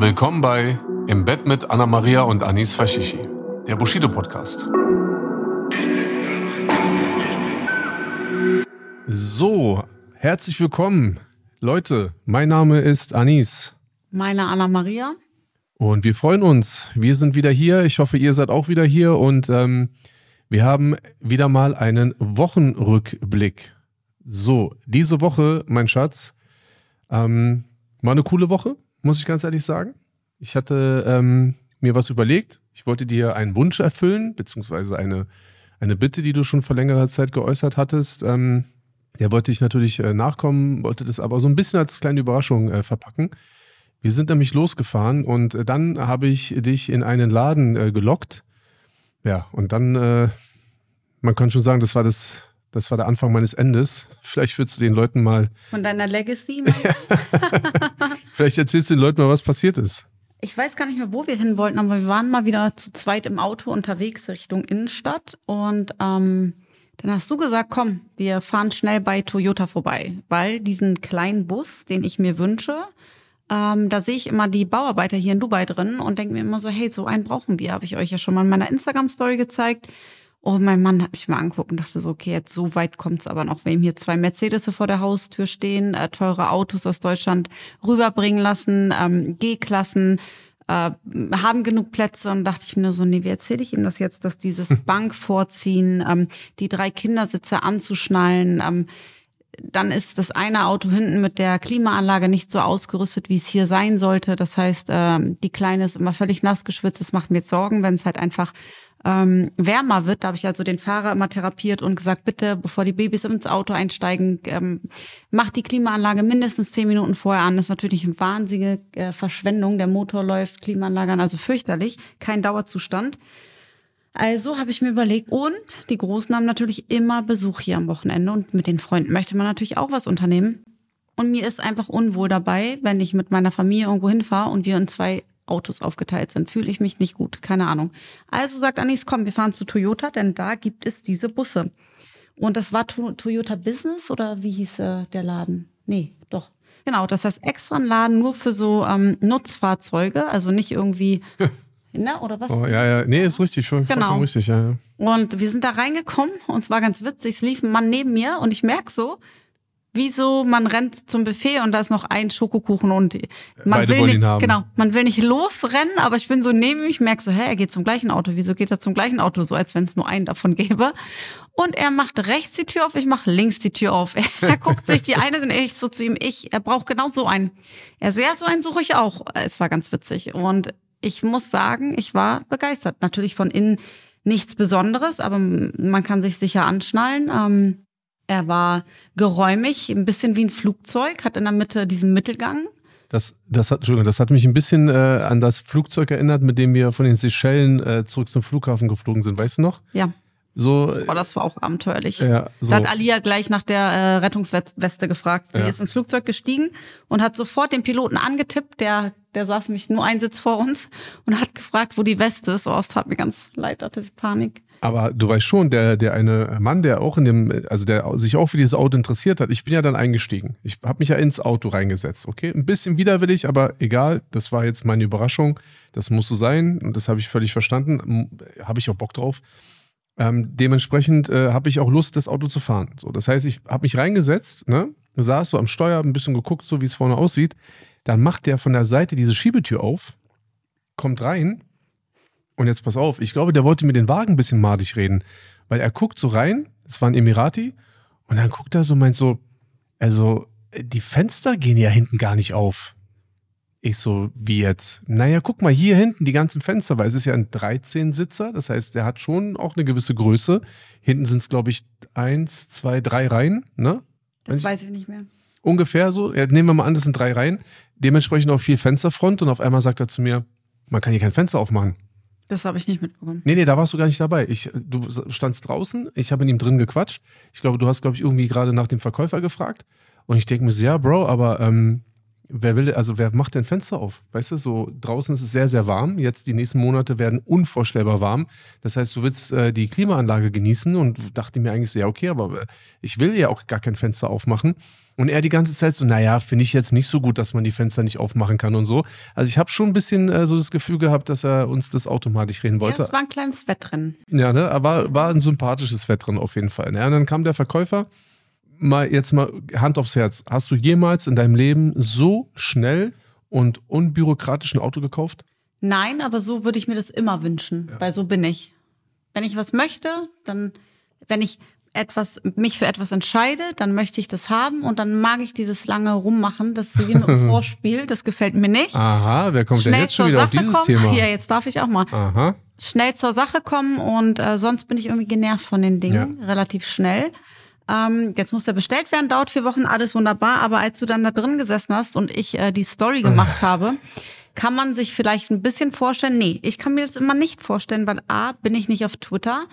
Willkommen bei Im Bett mit Anna Maria und Anis Fashishi, der Bushido Podcast. So, herzlich willkommen. Leute, mein Name ist Anis. Meine Anna Maria. Und wir freuen uns. Wir sind wieder hier. Ich hoffe, ihr seid auch wieder hier. Und ähm, wir haben wieder mal einen Wochenrückblick. So, diese Woche, mein Schatz, ähm, war eine coole Woche, muss ich ganz ehrlich sagen. Ich hatte ähm, mir was überlegt. Ich wollte dir einen Wunsch erfüllen, beziehungsweise eine, eine Bitte, die du schon vor längerer Zeit geäußert hattest. Ähm, der wollte ich natürlich äh, nachkommen, wollte das aber so ein bisschen als kleine Überraschung äh, verpacken. Wir sind nämlich losgefahren und äh, dann habe ich dich in einen Laden äh, gelockt. Ja, und dann, äh, man kann schon sagen, das war das, das war der Anfang meines Endes. Vielleicht würdest du den Leuten mal. Von deiner Legacy? Vielleicht erzählst du den Leuten mal, was passiert ist. Ich weiß gar nicht mehr, wo wir hin wollten, aber wir waren mal wieder zu zweit im Auto unterwegs Richtung Innenstadt und ähm, dann hast du gesagt, komm, wir fahren schnell bei Toyota vorbei, weil diesen kleinen Bus, den ich mir wünsche, ähm, da sehe ich immer die Bauarbeiter hier in Dubai drin und denke mir immer so, hey, so einen brauchen wir. Habe ich euch ja schon mal in meiner Instagram-Story gezeigt. Oh, mein Mann hat mich mal angeguckt und dachte so, okay, jetzt so weit kommt's aber noch. Haben hier zwei Mercedes vor der Haustür stehen, äh, teure Autos aus Deutschland rüberbringen lassen, ähm, G-Klassen, äh, haben genug Plätze und dachte ich mir nur so, nee, wie erzähle ich ihm das jetzt, dass dieses Bank vorziehen, ähm, die drei Kindersitze anzuschnallen, ähm, dann ist das eine Auto hinten mit der Klimaanlage nicht so ausgerüstet, wie es hier sein sollte. Das heißt, ähm, die Kleine ist immer völlig nass geschwitzt. Das macht mir jetzt Sorgen, wenn es halt einfach ähm, wärmer wird. Da habe ich also den Fahrer immer therapiert und gesagt, bitte, bevor die Babys ins Auto einsteigen, ähm, macht die Klimaanlage mindestens zehn Minuten vorher an. Das ist natürlich eine wahnsinnige äh, Verschwendung. Der Motor läuft, Klimaanlage an, also fürchterlich, kein Dauerzustand. Also habe ich mir überlegt, und die Großen haben natürlich immer Besuch hier am Wochenende und mit den Freunden möchte man natürlich auch was unternehmen. Und mir ist einfach unwohl dabei, wenn ich mit meiner Familie irgendwo hinfahre und wir in zwei Autos aufgeteilt sind. Fühle ich mich nicht gut, keine Ahnung. Also sagt Anis, komm, wir fahren zu Toyota, denn da gibt es diese Busse. Und das war to Toyota Business oder wie hieß äh, der Laden? Nee, doch. Genau, das heißt extra ein Laden nur für so ähm, Nutzfahrzeuge, also nicht irgendwie Ne, oder was? Oh, ja, ja, nee, ist richtig, voll, genau. richtig, ja, ja. Und wir sind da reingekommen und es war ganz witzig. Es lief ein Mann neben mir und ich merk so, wieso man rennt zum Buffet und da ist noch ein Schokokuchen und man Beide will nicht, genau, man will nicht losrennen, aber ich bin so neben ihm, ich merk so, hä, er geht zum gleichen Auto. Wieso geht er zum gleichen Auto? So als wenn es nur einen davon gäbe. Und er macht rechts die Tür auf, ich mache links die Tür auf. Er guckt sich die eine und ich so zu ihm, ich, er braucht genau so einen. Er so, ja, so einen suche ich auch. Es war ganz witzig und ich muss sagen, ich war begeistert. Natürlich von innen nichts Besonderes, aber man kann sich sicher anschnallen. Ähm, er war geräumig, ein bisschen wie ein Flugzeug, hat in der Mitte diesen Mittelgang. Das, das, hat, Entschuldigung, das hat mich ein bisschen äh, an das Flugzeug erinnert, mit dem wir von den Seychellen äh, zurück zum Flughafen geflogen sind. Weißt du noch? Ja. So, Boah, das war auch abenteuerlich. Ja, so. Da hat Alia gleich nach der äh, Rettungsweste gefragt. Sie Ja. ist ins Flugzeug gestiegen und hat sofort den Piloten angetippt. Der, der saß nämlich nur einen Sitz vor uns und hat gefragt, wo die Weste ist. Oh, es tat mir ganz leid, hatte sie Panik. Aber du weißt schon, der, der eine Mann, der auch in dem, also der sich auch für dieses Auto interessiert hat, ich bin ja dann eingestiegen. Ich habe mich ja ins Auto reingesetzt, okay? Ein bisschen widerwillig, aber egal, das war jetzt meine Überraschung. Das muss so sein und das habe ich völlig verstanden. Habe ich auch Bock drauf. Ähm, dementsprechend äh, habe ich auch Lust, das Auto zu fahren. So, das heißt, ich habe mich reingesetzt, ne, saß so am Steuer, ein bisschen geguckt, so wie es vorne aussieht. Dann macht der von der Seite diese Schiebetür auf, kommt rein und jetzt pass auf, ich glaube, der wollte mir den Wagen ein bisschen madig reden, weil er guckt so rein, es war ein Emirati, und dann guckt er so, meint so, also äh, die Fenster gehen ja hinten gar nicht auf. Ich so, wie jetzt? Naja, guck mal, hier hinten die ganzen Fenster, weil es ist ja ein 13-Sitzer, das heißt, der hat schon auch eine gewisse Größe. Hinten sind es, glaube ich, eins, zwei, drei Reihen, ne? Das weiß ich nicht mehr. Ungefähr so. Ja, nehmen wir mal an, das sind drei Reihen. Dementsprechend auch viel Fensterfront und auf einmal sagt er zu mir, man kann hier kein Fenster aufmachen. Das habe ich nicht mitbekommen. Nee, nee, da warst du gar nicht dabei. Ich, du standst draußen, ich habe mit ihm drin gequatscht. Ich glaube, du hast, glaube ich, irgendwie gerade nach dem Verkäufer gefragt. Und ich denke mir so, ja, Bro, aber ähm, wer will, also wer macht denn Fenster auf? Weißt du, so draußen ist es sehr, sehr warm. Jetzt die nächsten Monate werden unvorstellbar warm. Das heißt, du willst äh, die Klimaanlage genießen und dachte mir eigentlich so, ja, okay, aber äh, ich will ja auch gar kein Fenster aufmachen. Und er die ganze Zeit so, naja, finde ich jetzt nicht so gut, dass man die Fenster nicht aufmachen kann und so. Also ich habe schon ein bisschen äh, so das Gefühl gehabt, dass er uns das automatisch reden wollte. Ja, es war ein kleines Wettrennen. Ja, ne, aber war ein sympathisches Wettrennen auf jeden Fall. Ja, und dann kam der Verkäufer. Mal jetzt mal Hand aufs Herz. Hast du jemals in deinem Leben so schnell und unbürokratisch ein Auto gekauft? Nein, aber so würde ich mir das immer wünschen, weil so bin ich. Wenn ich was möchte, dann, wenn ich etwas, mich für etwas entscheide, dann möchte ich das haben und dann mag ich dieses lange Rummachen, das ist wie ein Vorspiel, das gefällt mir nicht. Aha, wer kommt denn Schnell jetzt schon zur wieder auf Sache dieses kommen. Thema? Ja, jetzt darf ich auch mal. Aha. Schnell zur Sache kommen und äh, sonst bin ich irgendwie genervt von den Dingen, relativ schnell. Ähm, jetzt muss der bestellt werden, dauert vier Wochen, alles wunderbar, aber als du dann da drin gesessen hast und ich äh, die Story gemacht habe, kann man sich vielleicht ein bisschen vorstellen, nee, ich kann mir das immer nicht vorstellen, weil A, bin ich nicht auf Twitter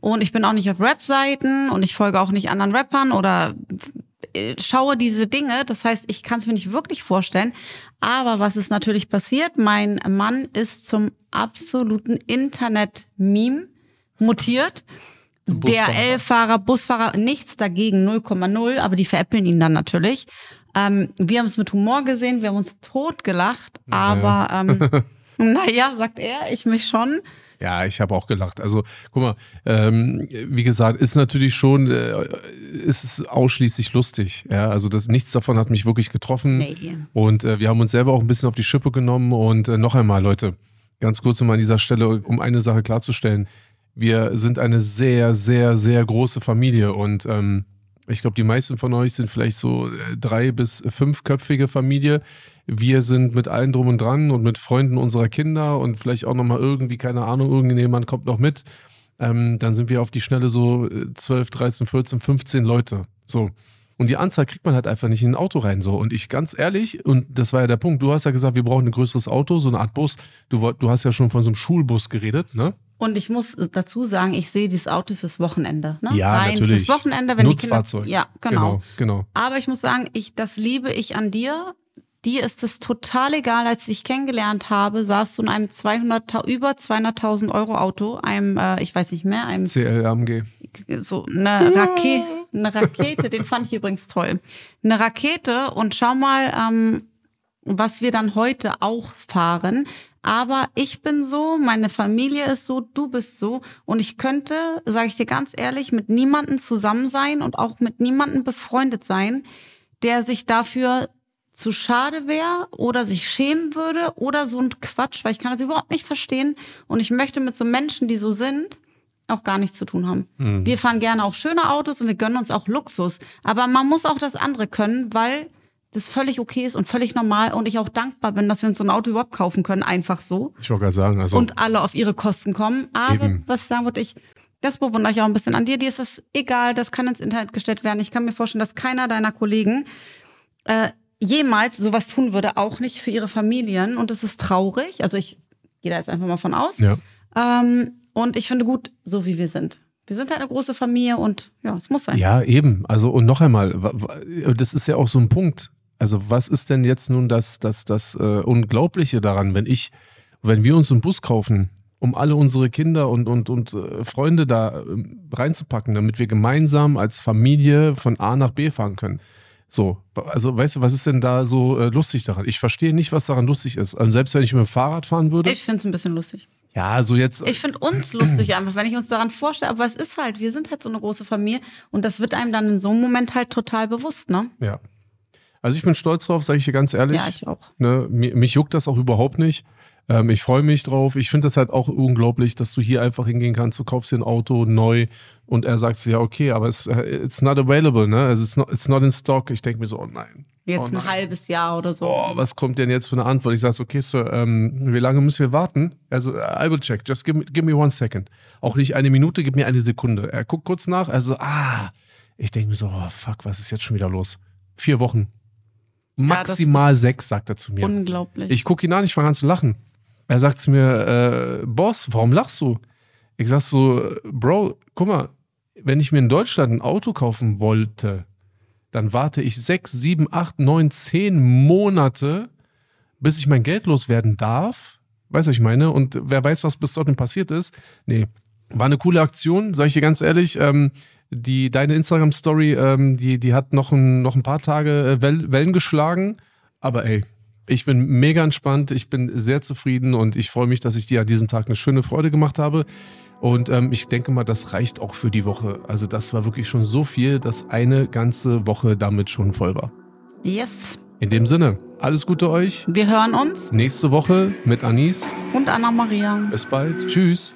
und ich bin auch nicht auf Rap-Seiten und ich folge auch nicht anderen Rappern oder äh, schaue diese Dinge. Das heißt, ich kann es mir nicht wirklich vorstellen. Aber was ist natürlich passiert? Mein Mann ist zum absoluten Internet-Meme mutiert. DRL-Fahrer, Busfahrer, nichts dagegen, 0,0, aber die veräppeln ihn dann natürlich. Ähm, wir haben es mit Humor gesehen, wir haben uns totgelacht, aber ähm, naja, sagt er, ich mich schon. Ja, ich habe auch gelacht. Also, guck mal, ähm, wie gesagt, ist natürlich schon, äh, ist es ausschließlich lustig. Ja, also das, nichts davon hat mich wirklich getroffen. Nee. Und äh, wir haben uns selber auch ein bisschen auf die Schippe genommen. Und äh, noch einmal, Leute, ganz kurz um an dieser Stelle, um eine Sache klarzustellen. Wir sind eine sehr, sehr, sehr große Familie und ähm, ich glaube, die meisten von euch sind vielleicht so äh, drei- bis fünfköpfige Familie. Wir sind mit allen drum und dran und mit Freunden unserer Kinder und vielleicht auch nochmal irgendwie, keine Ahnung, irgendjemand kommt noch mit. Ähm, dann sind wir auf die Schnelle so äh, 12, 13, 14, 15 Leute. So. Und die Anzahl kriegt man halt einfach nicht in ein Auto rein. So. Und ich ganz ehrlich, und das war ja der Punkt, du hast ja gesagt, wir brauchen ein größeres Auto, so eine Art Bus. Du, du hast ja schon von so einem Schulbus geredet, ne? Und ich muss dazu sagen, ich sehe dieses Auto fürs Wochenende. Ne? Ja, Rein natürlich. Fürs Wochenende, wenn die Kinder. Nutzfahrzeug. Ja, genau. Genau, genau. Aber ich muss sagen, ich, das liebe ich an dir. Dir ist es total egal, als ich dich kennengelernt habe, saßt du in einem 200, über 200.000 Euro Auto, einem, äh, ich weiß nicht mehr, einem CLAMG. so eine Rakete, eine Rakete, den fand ich übrigens toll. Eine Rakete und schau mal, ähm, was wir dann heute auch fahren. Aber ich bin so, meine Familie ist so, du bist so. Und ich könnte, sage ich dir ganz ehrlich, mit niemandem zusammen sein und auch mit niemandem befreundet sein, der sich dafür zu schade wäre oder sich schämen würde oder so ein Quatsch, weil ich kann das überhaupt nicht verstehen. Und ich möchte mit so Menschen, die so sind, auch gar nichts zu tun haben. Wir fahren gerne auch schöne Autos und wir gönnen uns auch Luxus, aber man muss auch das andere können, weil das völlig okay ist und völlig normal und ich auch dankbar bin, dass wir uns so ein Auto überhaupt kaufen können, einfach so Ich wollte gerade sagen, also und alle auf ihre Kosten kommen. Aber Eben. was sagen wollte, ich, das bewundere ich auch ein bisschen an dir. Dir ist das egal, das kann ins Internet gestellt werden. Ich kann mir vorstellen, dass keiner deiner Kollegen äh, jemals sowas tun würde, auch nicht für ihre Familien. Und das ist traurig. Also ich gehe da jetzt einfach mal von aus. ja. Ähm, und ich finde gut, so wie wir sind. Wir sind halt eine große Familie und ja, es muss sein. Ja, eben. Also und noch einmal, das ist ja auch so ein Punkt. Also was ist denn jetzt nun das, das, das äh, Unglaubliche daran, wenn ich, wenn wir uns einen Bus kaufen, um alle unsere Kinder und, und, und äh, Freunde da ähm, reinzupacken, damit wir gemeinsam als Familie von A nach B fahren können. So, also weißt du, was ist denn da so äh, lustig daran? Ich verstehe nicht, was daran lustig ist. Also selbst wenn ich mit dem Fahrrad fahren würde. Ich finde es ein bisschen lustig. ja, so jetzt. Ich finde uns lustig einfach, wenn ich uns daran vorstelle. Aber es ist halt, wir sind halt so eine große Familie und das wird einem dann in so einem Moment halt total bewusst, ne? Ja. Also ich bin stolz drauf, sage ich dir ganz ehrlich. Ja, ich auch. Ne, mi- mich juckt das auch überhaupt nicht. Ähm, ich freue mich drauf. Ich finde das halt auch unglaublich, dass du hier einfach hingehen kannst, du kaufst dir ein Auto neu und er sagt ja, okay, aber es, äh, it's not available, ne? Also it's not, it's not in stock. Ich denke mir so, oh nein. Jetzt oh ein halbes Jahr oder so. Oh, was kommt denn jetzt für eine Antwort? Ich sage so, okay, Sir, ähm, wie lange müssen wir warten? Also, I will check. Just give me, give me one second. Auch nicht eine Minute, gib mir eine Sekunde. Er guckt kurz nach, also, ah. Ich denke mir so, oh, fuck, was ist jetzt schon wieder los? Vier Wochen. Maximal ist sechs, sagt er zu mir. Unglaublich. Ich gucke ihn an, ich fange an zu lachen. Er sagt zu mir, äh, Boss, warum lachst du? Ich sag so, Bro, guck mal, wenn ich mir in Deutschland ein Auto kaufen wollte, dann warte ich sechs, sieben, acht, neun, zehn Monate, bis ich mein Geld loswerden darf. Weißt du, was ich meine? Und wer weiß, was bis dorthin passiert ist. Nee, war eine coole Aktion, sag ich dir ganz ehrlich. Ähm, die, deine Instagram-Story, ähm, die, die hat noch ein, noch ein paar Tage äh, Well, Wellen geschlagen. Aber ey, ich bin mega entspannt, ich bin sehr zufrieden und ich freue mich, dass ich dir an diesem Tag eine schöne Freude gemacht habe. Und ähm, ich denke mal, das reicht auch für die Woche. Also das war wirklich schon so viel, dass eine ganze Woche damit schon voll war. yes. In dem Sinne, alles Gute euch. Wir hören uns Nächste Woche mit Anis. und Anna Maria. Bis bald. Tschüss.